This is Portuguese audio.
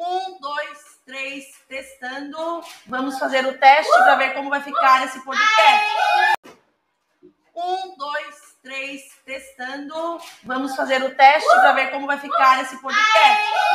Um, dois, três, testando. Vamos fazer o teste para ver como vai ficar esse podcast. Um, dois, três, testando. Vamos fazer o teste para ver como vai ficar esse podcast.